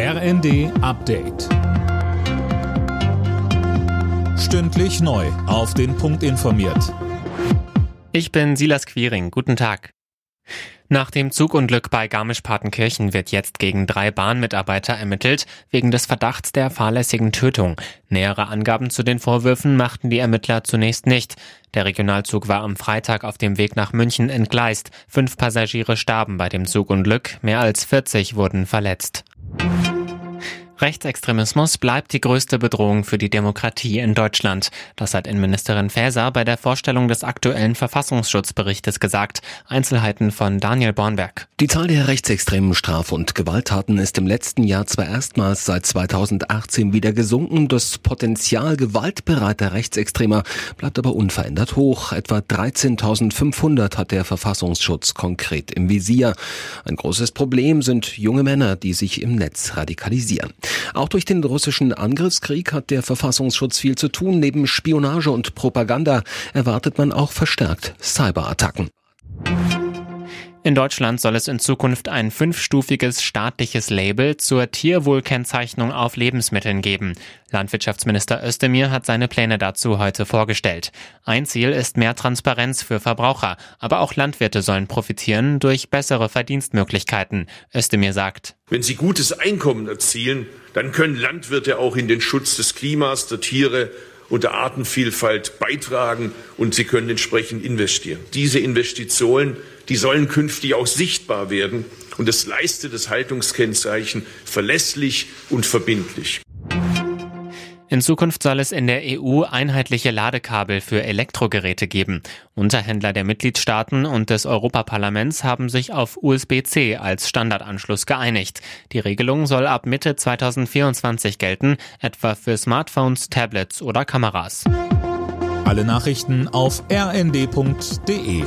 RND Update. Stündlich neu. Auf den Punkt informiert. Ich bin Silas Quiring. Guten Tag. Nach dem Zugunglück bei Garmisch-Partenkirchen wird jetzt gegen drei Bahnmitarbeiter ermittelt, wegen des Verdachts der fahrlässigen Tötung. Nähere Angaben zu den Vorwürfen machten die Ermittler zunächst nicht. Der Regionalzug war am Freitag auf dem Weg nach München entgleist. Fünf Passagiere starben bei dem Zugunglück, mehr als 40 wurden verletzt. Rechtsextremismus bleibt die größte Bedrohung für die Demokratie in Deutschland. Das hat Innenministerin Faeser bei der Vorstellung des aktuellen Verfassungsschutzberichtes gesagt. Einzelheiten von Daniel Bornberg. Die Zahl der rechtsextremen Straf- und Gewalttaten ist im letzten Jahr zwar erstmals seit 2018 wieder gesunken. Das Potenzial gewaltbereiter Rechtsextremer bleibt aber unverändert hoch. Etwa 13.500 hat der Verfassungsschutz konkret im Visier. Ein großes Problem sind junge Männer, die sich im Netz radikalisieren. Auch durch den russischen Angriffskrieg hat der Verfassungsschutz viel zu tun. Neben Spionage und Propaganda erwartet man auch verstärkt Cyberattacken. In Deutschland soll es in Zukunft ein fünfstufiges staatliches Label zur Tierwohlkennzeichnung auf Lebensmitteln geben. Landwirtschaftsminister Özdemir hat seine Pläne dazu heute vorgestellt. Ein Ziel ist mehr Transparenz für Verbraucher, aber auch Landwirte sollen profitieren durch bessere Verdienstmöglichkeiten. Özdemir sagt, Wenn sie gutes Einkommen erzielen, dann können Landwirte auch in den Schutz des Klimas, der Tiere und der Artenvielfalt beitragen und sie können entsprechend investieren. Diese Investitionen, die sollen künftig auch sichtbar werden und es leistet das Haltungskennzeichen verlässlich und verbindlich. In Zukunft soll es in der EU einheitliche Ladekabel für Elektrogeräte geben. Unterhändler der Mitgliedstaaten und des Europaparlaments haben sich auf USB-C als Standardanschluss geeinigt. Die Regelung soll ab Mitte 2024 gelten, etwa für Smartphones, Tablets oder Kameras. Alle Nachrichten auf rnd.de